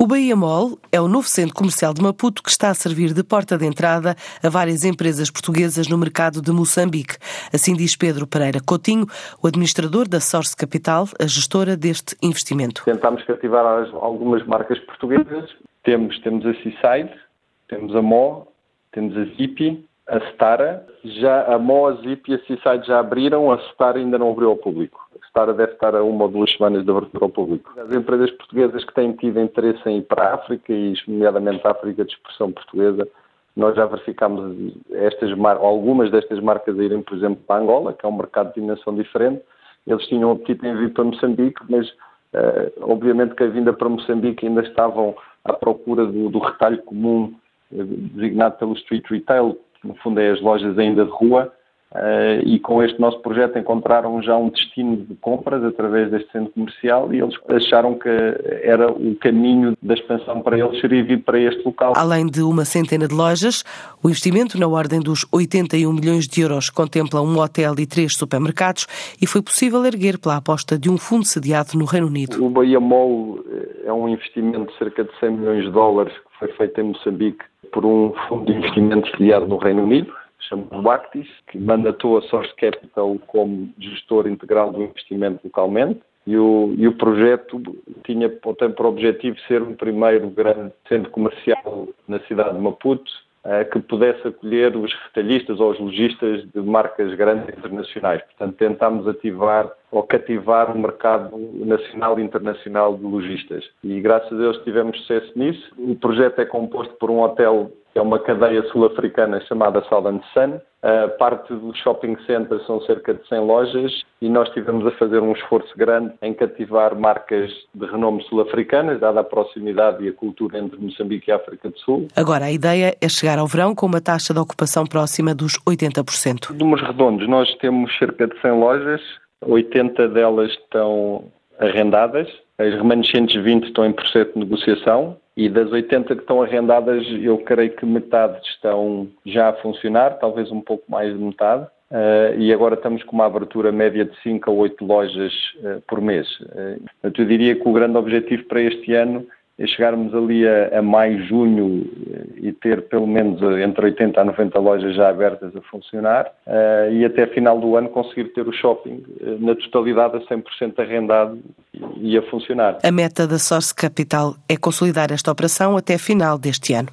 O Bahia Mall é o novo centro comercial de Maputo que está a servir de porta de entrada a várias empresas portuguesas no mercado de Moçambique. Assim diz Pedro Pereira Coutinho, o administrador da Source Capital, a gestora deste investimento. Tentámos cativar algumas marcas portuguesas. Temos, temos a Seaside, temos a Mo, temos a Zipi, a Stara. Já a Mo, a Zipi e a Seaside já abriram, a Stara ainda não abriu ao público estar, deve estar a uma ou duas semanas de abertura ao público. As empresas portuguesas que têm tido interesse em ir para a África, e nomeadamente a África de expressão portuguesa, nós já verificámos estas algumas destas marcas a irem, por exemplo, para Angola, que é um mercado de dimensão diferente. Eles tinham apetite em vir para Moçambique, mas uh, obviamente que a vinda para Moçambique ainda estavam à procura do, do retalho comum uh, designado pelo street retail, no fundo é as lojas ainda de rua, Uh, e com este nosso projeto encontraram já um destino de compras através deste centro comercial e eles acharam que era o caminho da expansão para eles seria vir para este local. Além de uma centena de lojas, o investimento na ordem dos 81 milhões de euros contempla um hotel e três supermercados e foi possível erguer pela aposta de um fundo sediado no Reino Unido. O Bahia Mall é um investimento de cerca de 100 milhões de dólares foi feito em Moçambique por um fundo de investimento sediado no Reino Unido chamado Actis, que mandatou a Source Capital como gestor integral do investimento localmente. E o, e o projeto tinha, tem por objetivo ser o primeiro grande centro comercial na cidade de Maputo, eh, que pudesse acolher os retalhistas ou os lojistas de marcas grandes internacionais. Portanto, tentámos ativar ou cativar o mercado nacional e internacional de lojistas. E graças a Deus tivemos sucesso nisso. O projeto é composto por um hotel é uma cadeia sul-africana chamada Southern Sun. A parte do shopping center são cerca de 100 lojas e nós tivemos a fazer um esforço grande em cativar marcas de renome sul-africanas, dada a proximidade e a cultura entre Moçambique e África do Sul. Agora, a ideia é chegar ao verão com uma taxa de ocupação próxima dos 80%. Números redondos, nós temos cerca de 100 lojas, 80 delas estão arrendadas, as remanescentes 20 estão em processo de negociação e das 80 que estão arrendadas, eu creio que metade estão já a funcionar, talvez um pouco mais de metade. Uh, e agora estamos com uma abertura média de 5 a 8 lojas uh, por mês. Uh, eu diria que o grande objetivo para este ano é chegarmos ali a, a maio, junho e ter pelo menos entre 80 a 90 lojas já abertas a funcionar uh, e até final do ano conseguir ter o shopping uh, na totalidade a 100% arrendado e a funcionar. A meta da Source Capital é consolidar esta operação até final deste ano.